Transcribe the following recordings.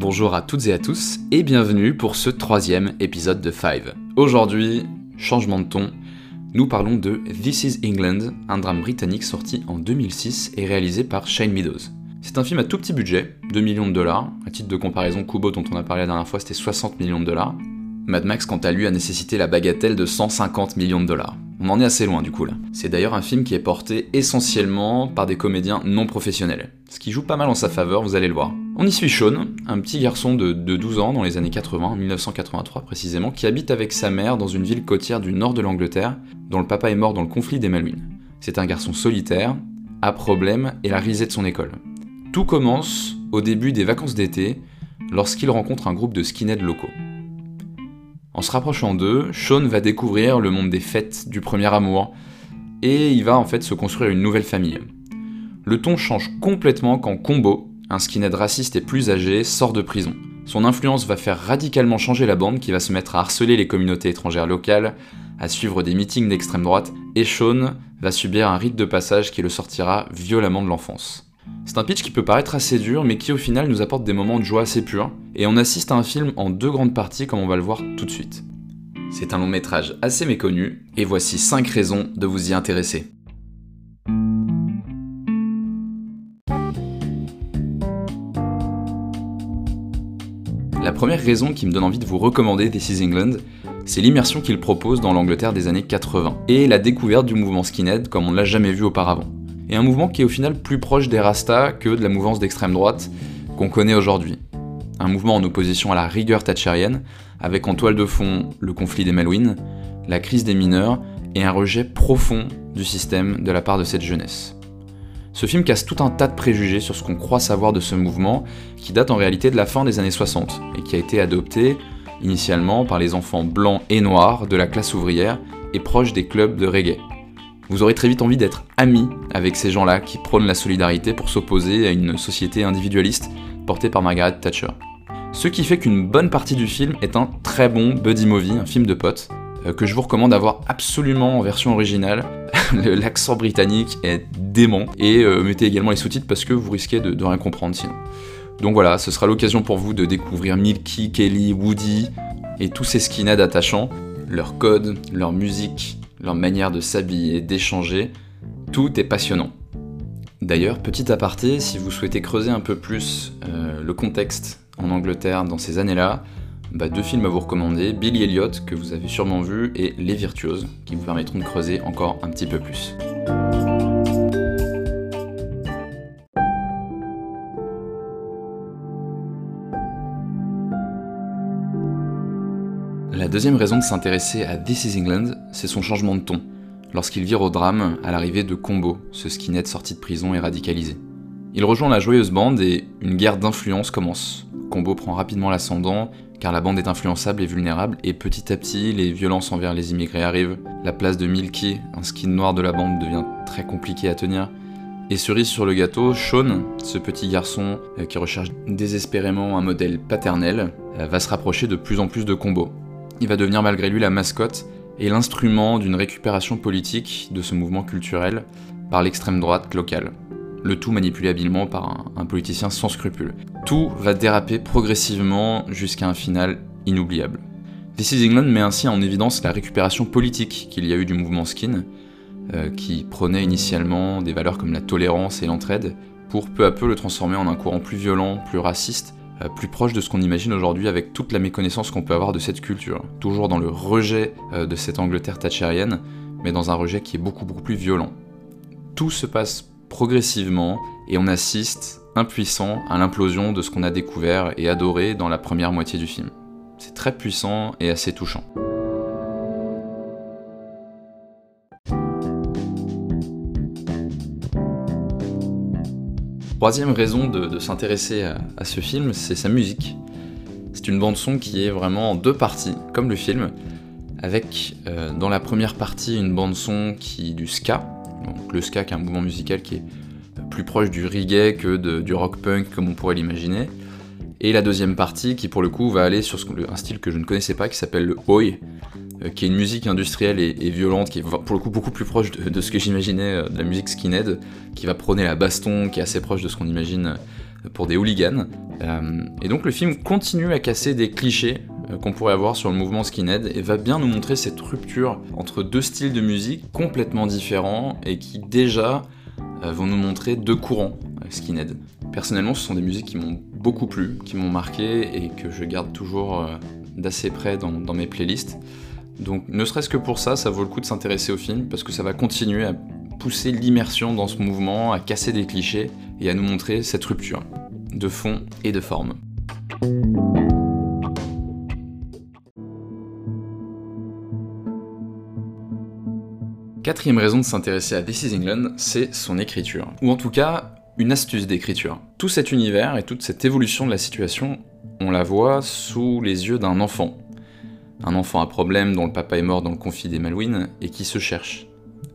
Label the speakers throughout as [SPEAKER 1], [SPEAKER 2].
[SPEAKER 1] Bonjour à toutes et à tous et bienvenue pour ce troisième épisode de Five. Aujourd'hui, changement de ton, nous parlons de This is England, un drame britannique sorti en 2006 et réalisé par Shane Meadows. C'est un film à tout petit budget, 2 millions de dollars. À titre de comparaison, Kubo dont on a parlé la dernière fois, c'était 60 millions de dollars. Mad Max, quant à lui, a nécessité la bagatelle de 150 millions de dollars. On en est assez loin du coup. C'est d'ailleurs un film qui est porté essentiellement par des comédiens non professionnels. Ce qui joue pas mal en sa faveur, vous allez le voir. On y suit Sean, un petit garçon de, 12 ans dans les années 80, 1983 précisément, qui habite avec sa mère dans une ville côtière du nord de l'Angleterre, dont le papa est mort dans le conflit des Malouines. C'est un garçon solitaire, à problème et la risée de son école. Tout commence au début des vacances d'été, lorsqu'il rencontre un groupe de skinheads locaux. En se rapprochant d'eux, Sean va découvrir le monde des fêtes, du premier amour, et il va en fait se construire une nouvelle famille. Le ton change complètement quand Combo, un skinhead raciste et plus âgé, sort de prison. Son influence va faire radicalement changer la bande qui va se mettre à harceler les communautés étrangères locales, à suivre des meetings d'extrême droite, et Sean va subir un rite de passage qui le sortira violemment de l'enfance. C'est un pitch qui peut paraître assez dur, mais qui au final nous apporte des moments de joie assez purs, et on assiste à un film en deux grandes parties comme on va le voir tout de suite. C'est un long métrage assez méconnu, et voici 5 raisons de vous y intéresser. Première raison qui me donne envie de vous recommander This is England, c'est l'immersion qu'il propose dans l'Angleterre des années 80, et la découverte du mouvement skinhead comme on ne l'a jamais vu auparavant et un mouvement qui est au final plus proche des Rastas que de la mouvance d'extrême droite qu'on connaît aujourd'hui. Un mouvement en opposition à la rigueur thatchérienne, avec en toile de fond le conflit des Malouines, la crise des mineurs et un rejet profond du système de la part de cette jeunesse. Ce film casse tout un tas de préjugés sur ce qu'on croit savoir de ce mouvement, qui date en réalité de la fin des années 60, et qui a été adopté initialement par les enfants blancs et noirs de la classe ouvrière et proche des clubs de reggae vous aurez très vite envie d'être ami avec ces gens-là qui prônent la solidarité pour s'opposer à une société individualiste portée par Margaret Thatcher. Ce qui fait qu'une bonne partie du film est un très bon buddy movie, un film de potes, euh, que je vous recommande d'avoir absolument en version originale. L'accent britannique est dément, et euh, mettez également les sous-titres parce que vous risquez de, rien comprendre sinon. Donc voilà, ce sera l'occasion pour vous de découvrir Milky, Kelly, Woody et tous ces skinheads attachants, leur code, leur musique, leur manière de s'habiller, d'échanger, tout est passionnant. D'ailleurs, petit aparté, si vous souhaitez creuser un peu plus euh, le contexte en Angleterre dans ces années-là, bah, deux films à vous recommander, Billy Elliot, que vous avez sûrement vu, et Les Virtuoses, qui vous permettront de creuser encore un petit peu plus. La deuxième raison de s'intéresser à This is England, c'est son changement de ton, lorsqu'il vire au drame à l'arrivée de Combo, ce skinhead sorti de prison et radicalisé. Il rejoint la joyeuse bande et une guerre d'influence commence. Combo prend rapidement l'ascendant, car la bande est influençable et vulnérable, et petit à petit, les violences envers les immigrés arrivent. La place de Milky, un skin noir de la bande, devient très compliqué à tenir. Et cerise sur le gâteau, Sean, ce petit garçon euh, qui recherche désespérément un modèle paternel, euh, va se rapprocher de plus en plus de Combo il va devenir malgré lui la mascotte et l'instrument d'une récupération politique de ce mouvement culturel par l'extrême droite locale. Le tout manipulé habilement par un, politicien sans scrupules. Tout va déraper progressivement jusqu'à un final inoubliable. This is England met ainsi en évidence la récupération politique qu'il y a eu du mouvement skin, euh, qui prônait initialement des valeurs comme la tolérance et l'entraide, pour peu à peu le transformer en un courant plus violent, plus raciste, euh, plus proche de ce qu'on imagine aujourd'hui avec toute la méconnaissance qu'on peut avoir de cette culture. Toujours dans le rejet euh, de cette Angleterre thatchérienne, mais dans un rejet qui est beaucoup beaucoup plus violent. Tout se passe progressivement et on assiste, impuissant, à l'implosion de ce qu'on a découvert et adoré dans la première moitié du film. C'est très puissant et assez touchant. Troisième raison de, s'intéresser à, ce film, c'est sa musique. C'est une bande son qui est vraiment en deux parties, comme le film, avec euh, dans la première partie une bande son qui du ska, le ska qui est un mouvement musical qui est plus proche du reggae que du rock punk comme on pourrait l'imaginer, Et la deuxième partie qui pour le coup va aller sur un style que je ne connaissais pas qui s'appelle le Oi, euh, qui est une musique industrielle et, violente, qui est pour le coup beaucoup plus proche de, ce que j'imaginais euh, de la musique skinhead, qui va prôner la baston, qui est assez proche de ce qu'on imagine euh, pour des hooligans. et donc le film continue à casser des clichés qu'on pourrait avoir sur le mouvement skinhead et va bien nous montrer cette rupture entre deux styles de musique complètement différents et qui déjà vont nous montrer deux courants skinhead. Personnellement, ce sont des musiques qui m'ont beaucoup plu, qui m'ont marqué et que je garde toujours d'assez près dans, dans mes playlists. Donc ne serait-ce que pour ça, ça vaut le coup de s'intéresser au film, parce que ça va continuer à pousser l'immersion dans ce mouvement, à casser des clichés et à nous montrer cette rupture de fond et de forme. Quatrième raison de s'intéresser à This is England, c'est son écriture. Ou en tout cas, une astuce d'écriture. Tout cet univers et toute cette évolution de la situation, on la voit sous les yeux d'un enfant, un enfant à problème dont le papa est mort dans le conflit des Malouines et qui se cherche,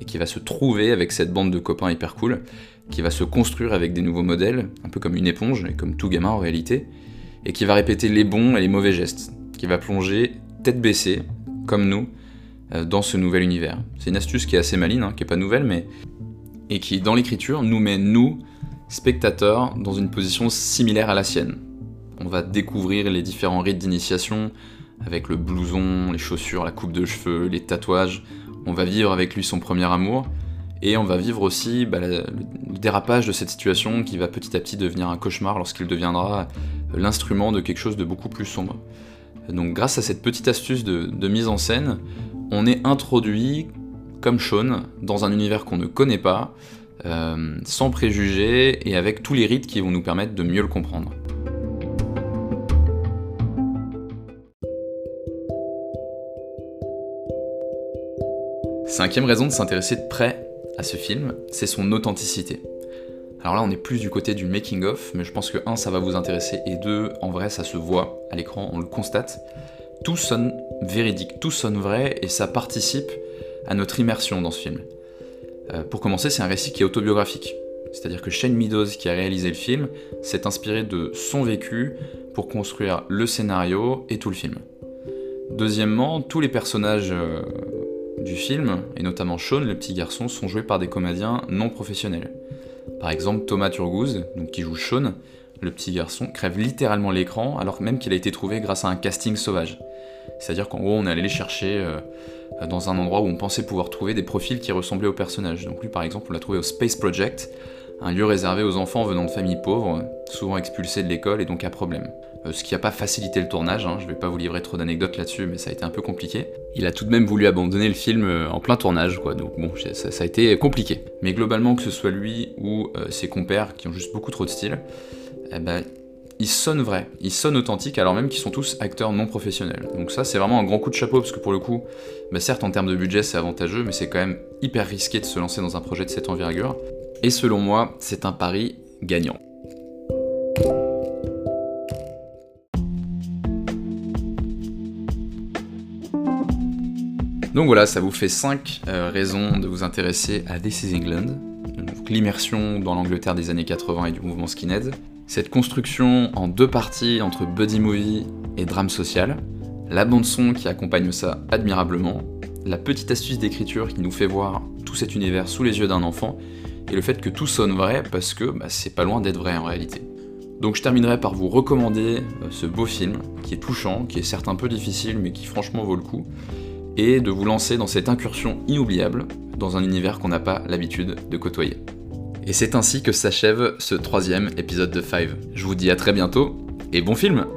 [SPEAKER 1] et qui va se trouver avec cette bande de copains hyper cool, qui va se construire avec des nouveaux modèles, un peu comme une éponge, et comme tout gamin en réalité, et qui va répéter les bons et les mauvais gestes, qui va plonger tête baissée, comme nous, dans ce nouvel univers. C'est une astuce qui est assez maline, hein, qui est pas nouvelle, mais. et qui, dans l'écriture, nous met, nous, spectateurs, dans une position similaire à la sienne. On va découvrir les différents rites d'initiation, avec le blouson, les chaussures, la coupe de cheveux, les tatouages. On va vivre avec lui son premier amour, et on va vivre aussi bah, le, dérapage de cette situation qui va petit à petit devenir un cauchemar lorsqu'il deviendra l'instrument de quelque chose de beaucoup plus sombre. Donc grâce à cette petite astuce de, mise en scène, on est introduit, comme Sean, dans un univers qu'on ne connaît pas, euh, sans préjugés et avec tous les rites qui vont nous permettre de mieux le comprendre. Cinquième raison de s'intéresser de près à ce film, c'est son authenticité. Alors là, on est plus du côté du making-of, mais je pense que 1, ça va vous intéresser, et 2, en vrai, ça se voit à l'écran, on le constate. Tout sonne véridique, tout sonne vrai, et ça participe à notre immersion dans ce film. Euh, pour commencer, c'est un récit qui est autobiographique. C'est-à-dire que Shane Meadows, qui a réalisé le film, s'est inspiré de son vécu pour construire le scénario et tout le film. Deuxièmement, tous les personnages euh, du film, et notamment Sean, le petit garçon, sont joués par des comédiens non professionnels. Par exemple, Thomas Turgoose, qui joue Sean, le petit garçon, crève littéralement l'écran alors même qu'il a été trouvé grâce à un casting sauvage. C'est-à-dire qu'en gros, on est allé les chercher euh, dans un endroit où on pensait pouvoir trouver des profils qui ressemblaient aux personnages. Donc lui, par exemple, on l'a trouvé au Space Project, un lieu réservé aux enfants venant de familles pauvres, souvent expulsés de l'école et donc à problème. Euh, ce qui n'a pas facilité le tournage, hein. je ne vais pas vous livrer trop d'anecdotes là-dessus, mais ça a été un peu compliqué. Il a tout de même voulu abandonner le film euh, en plein tournage, quoi, donc bon, ça, a été compliqué. Mais globalement, que ce soit lui ou ses compères qui ont juste beaucoup trop de style, eh ben, ils sonnent vrais, ils sonnent authentiques alors même qu'ils sont tous acteurs non professionnels. Donc ça c'est vraiment un grand coup de chapeau parce que pour le coup, bah, certes en termes de budget c'est avantageux mais c'est quand même hyper risqué de se lancer dans un projet de cette envergure. Et selon moi, c'est un pari gagnant. Donc voilà, ça vous fait 5 euh, raisons de vous intéresser à This is England, l'immersion dans l'Angleterre des années 80 et du mouvement skinhead, cette construction en deux parties entre buddy movie et drame social, la bande son qui accompagne ça admirablement, la petite astuce d'écriture qui nous fait voir tout cet univers sous les yeux d'un enfant, et le fait que tout sonne vrai parce que bah, c'est pas loin d'être vrai en réalité. Donc je terminerai par vous recommander euh, ce beau film, qui est touchant, qui est certes un peu difficile, mais qui franchement vaut le coup, et de vous lancer dans cette incursion inoubliable dans un univers qu'on n'a pas l'habitude de côtoyer. Et c'est ainsi que s'achève ce troisième épisode de Five. Je vous dis à très bientôt et bon film